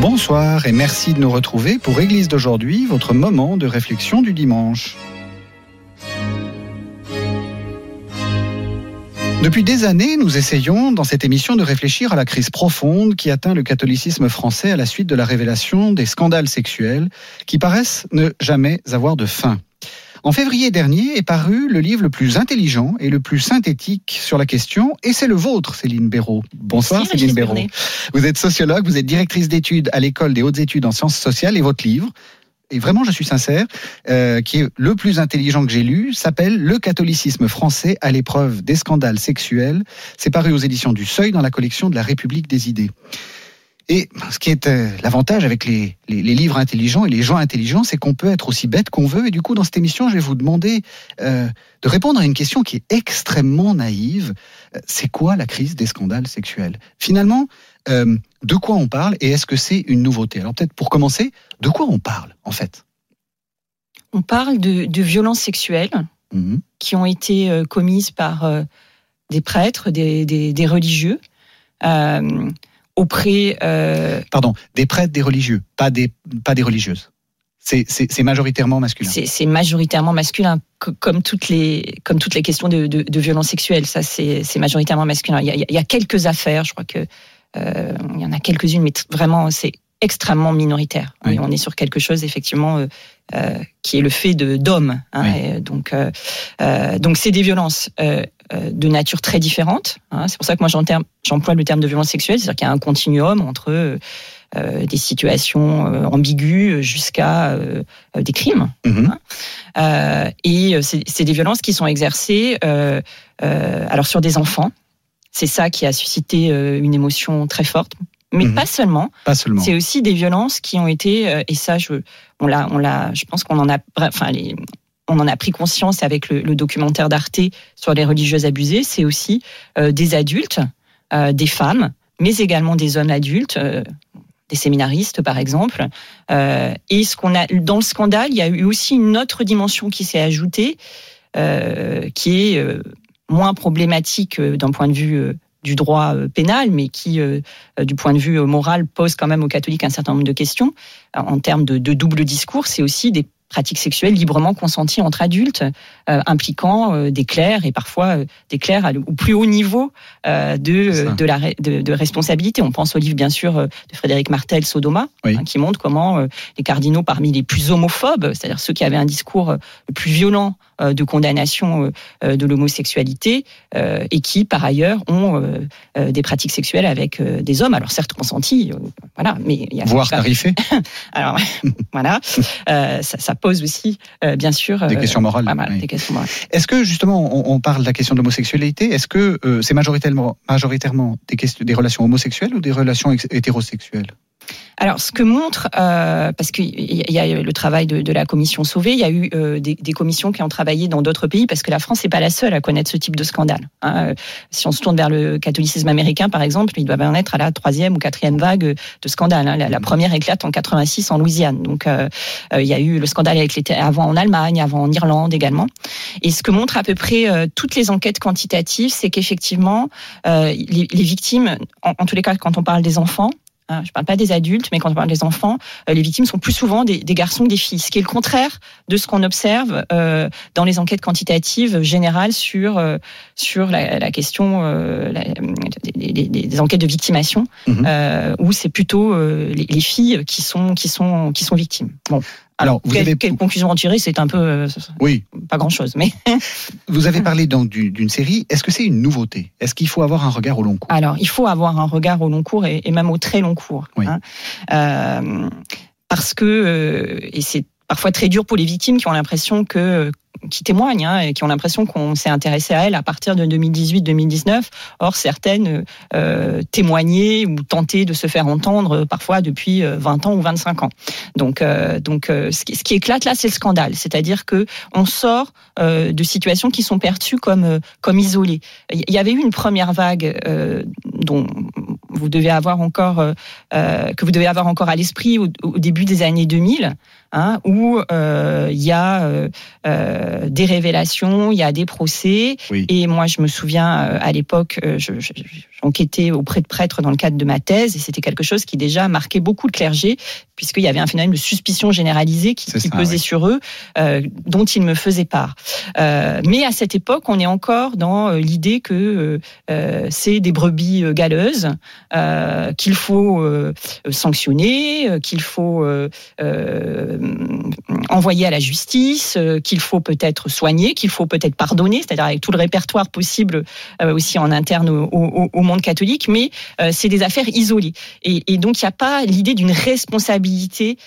Bonsoir et merci de nous retrouver pour Église d'aujourd'hui, votre moment de réflexion du dimanche. Depuis des années, nous essayons dans cette émission de réfléchir à la crise profonde qui atteint le catholicisme français à la suite de la révélation des scandales sexuels qui paraissent ne jamais avoir de fin. En février dernier est paru le livre le plus intelligent et le plus synthétique sur la question, et c'est le vôtre, Céline Béraud. Bonsoir Merci, Céline Béraud. Vous êtes sociologue, vous êtes directrice d'études à l'école des hautes études en sciences sociales, et votre livre, et vraiment je suis sincère, euh, qui est le plus intelligent que j'ai lu, s'appelle Le catholicisme français à l'épreuve des scandales sexuels. C'est paru aux éditions du Seuil dans la collection de la République des idées. Et ce qui est euh, l'avantage avec les, les- les livres intelligents et les gens intelligents, c'est qu'on peut être aussi bête qu'on veut. Et du coup, dans cette émission, je vais vous demander euh, de répondre à une question qui est extrêmement naïve. Euh, C'est quoi la crise des scandales sexuels? Finalement, euh, de quoi on parle et est-ce que c'est une nouveauté? Alors peut-être pour commencer, de quoi on parle en fait? On parle de, de violences sexuelles Mhm. qui ont été commises par des prêtres, des, des- des religieux, euh, auprès. euh, Pardon, des prêtres, des religieux, pas des, pas des religieuses. C'est- majoritairement masculin. c'est majoritairement masculin, co- comme toutes les, comme toutes les questions de, de, de violences sexuelles. Ça, c'est majoritairement masculin. Il y, a, il y a quelques affaires, je crois que euh, il y en a quelques-unes, mais vraiment, c'est extrêmement minoritaire. Oui. On est sur quelque chose effectivement euh, euh, qui est le fait de d'hommes. hein. Oui. Donc, euh, donc c'est des violences de nature très différente. hein. C'est pour ça que moi j'emploie le terme de violence sexuelle, c'est-à-dire qu'il y a un continuum entre euh, euh, des situations euh, ambiguës jusqu'à euh, euh, des crimes. Mhm. Euh, et euh, c'est c'est des violences qui sont exercées euh, euh, alors sur des enfants. C'est ça qui a suscité euh, une émotion très forte, mais Mhm. pas seulement. Pas seulement. C'est aussi des violences qui ont été euh, et ça je on l'a on l'a je pense qu'on en a enfin les on en a pris conscience avec le, documentaire d'Arte sur les religieuses abusées. C'est aussi euh, des adultes, euh, des femmes, mais également des hommes adultes, euh, des séminaristes par exemple. Et ce qu'on a dans le scandale, il y a eu aussi une autre dimension qui s'est ajoutée, qui est moins problématique d'un point de vue du droit pénal, mais qui, du point de vue moral, pose quand même aux catholiques un certain nombre de questions. En termes de, de double discours, c'est aussi des pratiques sexuelles librement consenties entre adultes, euh, impliquant euh, des clercs et parfois euh, des clercs à le- au plus haut niveau euh, de, euh, de, la, de, de responsabilité. On pense au livre, bien sûr, euh, de Frédéric Martel, Sodoma, Oui. hein, qui montre comment euh, les cardinaux parmi les plus homophobes, c'est-à-dire ceux qui avaient un discours le plus violent euh, de condamnation de l'homosexualité, euh, et qui, par ailleurs, ont euh, euh, des pratiques sexuelles avec euh, des hommes, alors certes consentis, euh, voilà, mais il y a Voire pas- tarifé. alors voilà, euh, ça, ça pose aussi, euh, bien sûr, Des euh, questions morales. pas mal, oui. des questions morales. Est-ce que justement on, on parle de la question de l'homosexualité Est-ce que euh, c'est majoritairement, majoritairement des, questions, des relations homosexuelles ou des relations ex- hétérosexuelles? Alors, ce que montre, euh, parce qu'il y a eu le travail de, de la commission Sauvé, il y a eu euh, des, des commissions qui ont travaillé dans d'autres pays, parce que la France n'est pas la seule à connaître ce type de scandale. hein. Euh, Si on se tourne vers le catholicisme américain, par exemple, ils doivent en être à la troisième ou quatrième vague de scandale. hein. La, la première éclate en 86 en Louisiane. Donc, euh, euh, il y a eu le scandale avec les, avant en Allemagne, avant en Irlande également. Et ce que montrent à peu près euh, toutes les enquêtes quantitatives, c'est qu'effectivement, euh, les, les victimes, en, en tous les cas, quand on parle des enfants, hein, je parle pas des adultes, mais quand on parle des enfants, euh, les victimes sont plus souvent des, des garçons que des filles, ce qui est le contraire de ce qu'on observe euh, dans les enquêtes quantitatives générales sur euh, sur la, la question euh, la- des, des- des- des enquêtes de victimation, Mhm. euh, où c'est plutôt euh, les, les filles qui sont qui sont qui sont victimes. Bon, Alors, vous quelle, avez, quelle conclusion en tirer C'est un peu euh, oui, pas grand chose, mais vous avez parlé du- d'une série. Est-ce que c'est une nouveauté? Est-ce qu'il faut avoir un regard au long cours? Alors, il faut avoir un regard au long cours et, et même au très long cours. Oui. hein. Euh, parce que, euh, et c'est parfois très dur pour les victimes qui ont l'impression que qui témoignent hein, et qui ont l'impression qu'on s'est intéressé à elles à partir de 2018-2019. Or, certaines euh, témoignaient ou tentaient de se faire entendre parfois depuis 20 ans ou 25 ans. Donc, donc ce, qui, ce qui éclate là, c'est le scandale. C'est-à-dire que on sort de situations qui sont perçues comme, comme isolées. Il y avait eu une première vague dont vous devez avoir encore que vous devez avoir encore à l'esprit au, au, début des années 2000, hein, où euh, il y a euh, euh, des révélations, il y a des procès. Et moi, je me souviens à l'époque, j'enquêtais auprès de prêtres dans le cadre de ma thèse, et c'était quelque chose qui déjà marquait beaucoup le clergé, puisqu'il y avait un phénomène de suspicion généralisée qui, pesait sur eux, dont ils me faisaient part. mais à cette époque, on est encore dans l'idée que c'est des brebis galeuses qu'il faut sanctionner, qu'il faut envoyer à la justice, euh, qu'il faut peut-être soigner, qu'il faut peut-être pardonner, c'est-à-dire avec tout le répertoire possible euh, aussi en interne au, monde catholique, mais euh, c'est des affaires isolées. Et, donc il n'y a pas l'idée d'une responsabilité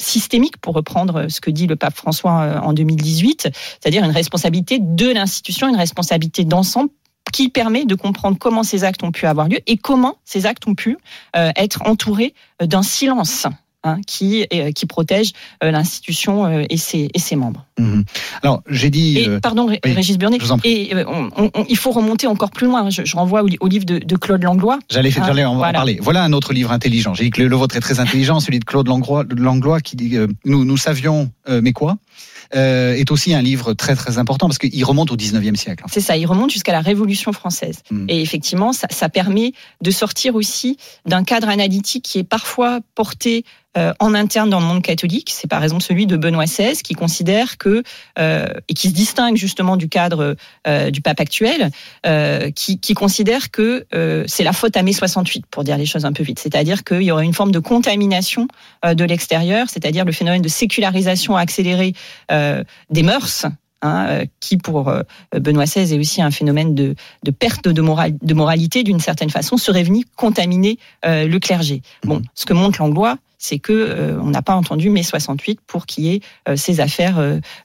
systémique, pour reprendre ce que dit le pape François en 2018, c'est-à-dire une responsabilité de l'institution, une responsabilité d'ensemble qui permet de comprendre comment ces actes ont pu avoir lieu et comment ces actes ont pu être entourés d'un silence Hein, qui, euh, qui protège euh, l'institution euh, et ses, et ses membres. Mhm. Alors, j'ai dit. pardon, Régis Burnet. Et il faut remonter encore plus loin. Je, renvoie au, livre de, Claude Langlois. J'allais hein, en parler. Voilà un autre livre intelligent. J'ai dit que le, vôtre est très intelligent, celui de Claude Langlois, Langlois qui dit nous, nous savions, mais quoi? Euh, est aussi un livre très très important parce qu'il remonte au 19e siècle. C'est ça, il remonte jusqu'à la Révolution française. Hmm. Et effectivement, ça, ça, permet de sortir aussi d'un cadre analytique qui est parfois porté euh, en interne dans le monde catholique. C'est par exemple celui de Benoît XVI qui considère que, euh, et qui se distingue justement du cadre euh, du pape actuel, euh, qui, qui, considère que euh, c'est la faute à mai 68, pour dire les choses un peu vite. C'est-à-dire qu'il y aurait une forme de contamination de l'extérieur, c'est-à-dire le phénomène de sécularisation accélérée euh, des mœurs. Hein, euh, qui pour euh, Benoît XVI est aussi un phénomène de, de perte de, moral, de moralité d'une certaine façon, serait venu contaminer le clergé. Bon, mhm. ce que montre Langlois, c'est que on n'a pas entendu mai 68 pour qu'il y ait ces affaires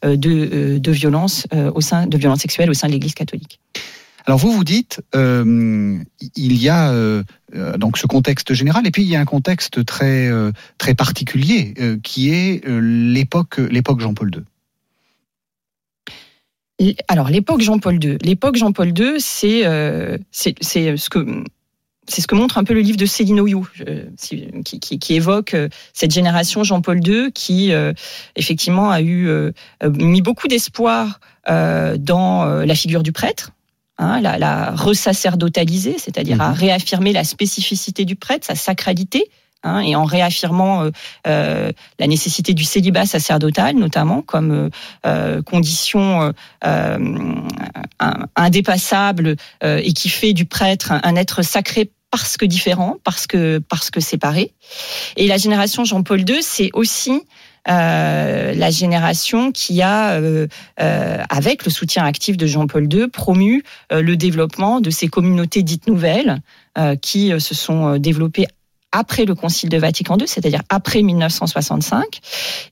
de, de violence au sein de violence sexuelle au sein de l'Église catholique. Alors vous vous dites, il y a donc ce contexte général et puis il y a un contexte très très particulier qui est l'époque l'époque Jean-Paul II. Alors l'époque Jean-Paul II, l'époque Jean-Paul II, c'est euh, c'est ce que c'est ce que montre un peu le livre de Céline Oyou, qui, qui, qui, évoque euh, cette génération Jean-Paul II qui euh, effectivement a eu mis beaucoup d'espoir dans la figure du prêtre. Hein, la, la c'est-à-dire à mhm. réaffirmer la spécificité du prêtre, sa sacralité, Hein, et en réaffirmant euh, euh, la nécessité du célibat sacerdotal, notamment comme euh, condition indépassable et qui fait du prêtre un, être sacré parce que différent, parce que parce que séparé. Et la génération Jean-Paul II, c'est aussi la génération qui a, avec le soutien actif de Jean-Paul II, promu le développement de ces communautés dites nouvelles qui se sont développées après le Concile de Vatican II, c'est-à-dire après 1965,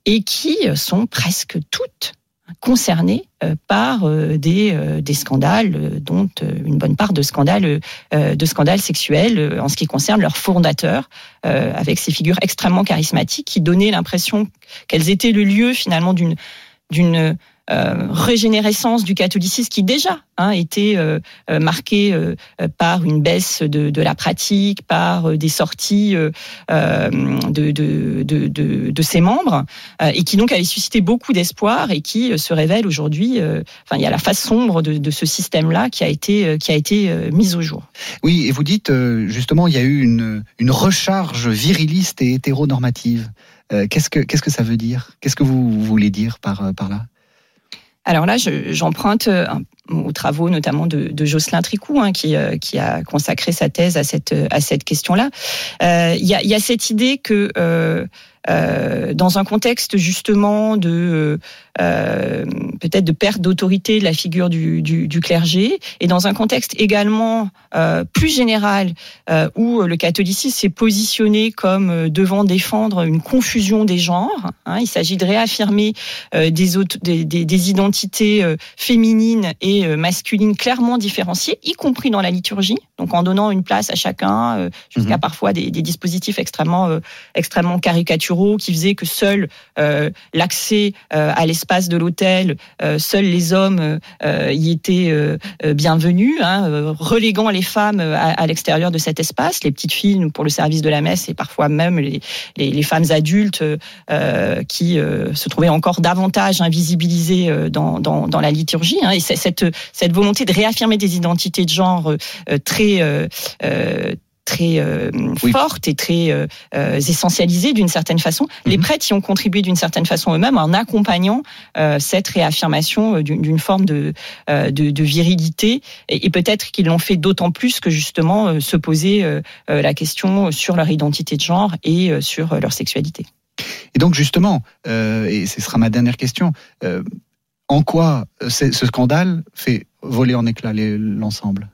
et qui sont presque toutes concernées euh, par euh, des, euh, des scandales, dont une bonne part de scandales, de scandales sexuels en ce qui concerne leurs fondateurs, avec ces figures extrêmement charismatiques qui donnaient l'impression qu'elles étaient le lieu finalement d'une d'une euh, régénérescence du catholicisme qui déjà hein, était euh, euh marquée par une baisse de, la pratique, par des sorties de, ses membres, et qui donc avait suscité beaucoup d'espoir et qui se révèle aujourd'hui. enfin, il y a la face sombre de, ce système-là qui a été qui a été mise au jour. Oui, et vous dites justement, il y a eu une, recharge viriliste et hétéronormative. qu'est-ce que qu'est-ce que ça veut dire? Qu'est-ce que vous voulez dire par là? Alors là, j'emprunte euh, aux travaux notamment de, Jocelyn Tricou, hein, qui, euh, qui, a consacré sa thèse à cette, cette question-là. Euh, il y, a, cette idée que dans un contexte justement de peut-être de perte d'autorité de la figure du, du, du, clergé, et dans un contexte également plus général où le catholicisme s'est positionné comme devant défendre une confusion des genres. Hein, il s'agit de réaffirmer des, autres, des, des, des, identités féminines et masculines clairement différenciées, y compris dans la liturgie. Donc en donnant une place à chacun, jusqu'à mhm. parfois des, des, dispositifs extrêmement extrêmement caricaturaux qui faisaient que seul l'accès à l'espace de l'hôtel, seuls les hommes y étaient bienvenus, hein, reléguant les femmes à, l'extérieur de cet espace, les petites filles pour le service de la messe et parfois même les, femmes adultes qui se trouvaient encore davantage invisibilisées dans, la liturgie. Hein, et cette volonté de réaffirmer des identités de genre très très euh, forte et très euh, euh, essentialisée d'une certaine façon. Les mhm. prêtres y ont contribué d'une certaine façon eux-mêmes en accompagnant cette réaffirmation d'une forme de, de, de, virilité et, peut-être qu'ils l'ont fait d'autant plus que justement se poser la question sur leur identité de genre et sur leur sexualité. Et donc justement, et ce sera ma dernière question, en quoi ce scandale fait voler en éclats l'ensemble?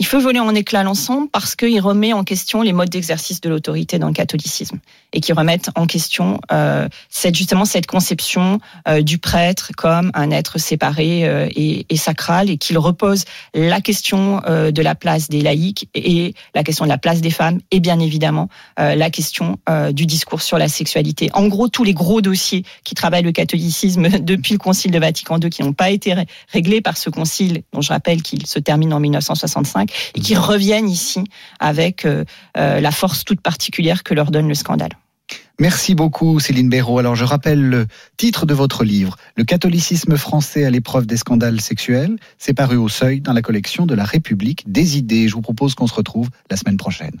Il fait voler en éclat l'ensemble parce qu'il remet en question les modes d'exercice de l'autorité dans le catholicisme et qui remettent en question euh, cette, justement cette conception euh, du prêtre comme un être séparé euh, et, et, sacral et qu'il repose la question euh, de la place des laïcs et la question de la place des femmes et bien évidemment euh, la question euh, du discours sur la sexualité. En gros, tous les gros dossiers qui travaillent le catholicisme depuis le Concile de Vatican II qui n'ont pas été réglés par ce concile, dont je rappelle qu'il se termine en 1965 et qui reviennent ici avec euh, euh, la force toute particulière que leur donne le scandale. Merci beaucoup Céline Béraud. Alors je rappelle le titre de votre livre, Le catholicisme français à l'épreuve des scandales sexuels. C'est paru au seuil dans la collection de la République des idées. Je vous propose qu'on se retrouve la semaine prochaine.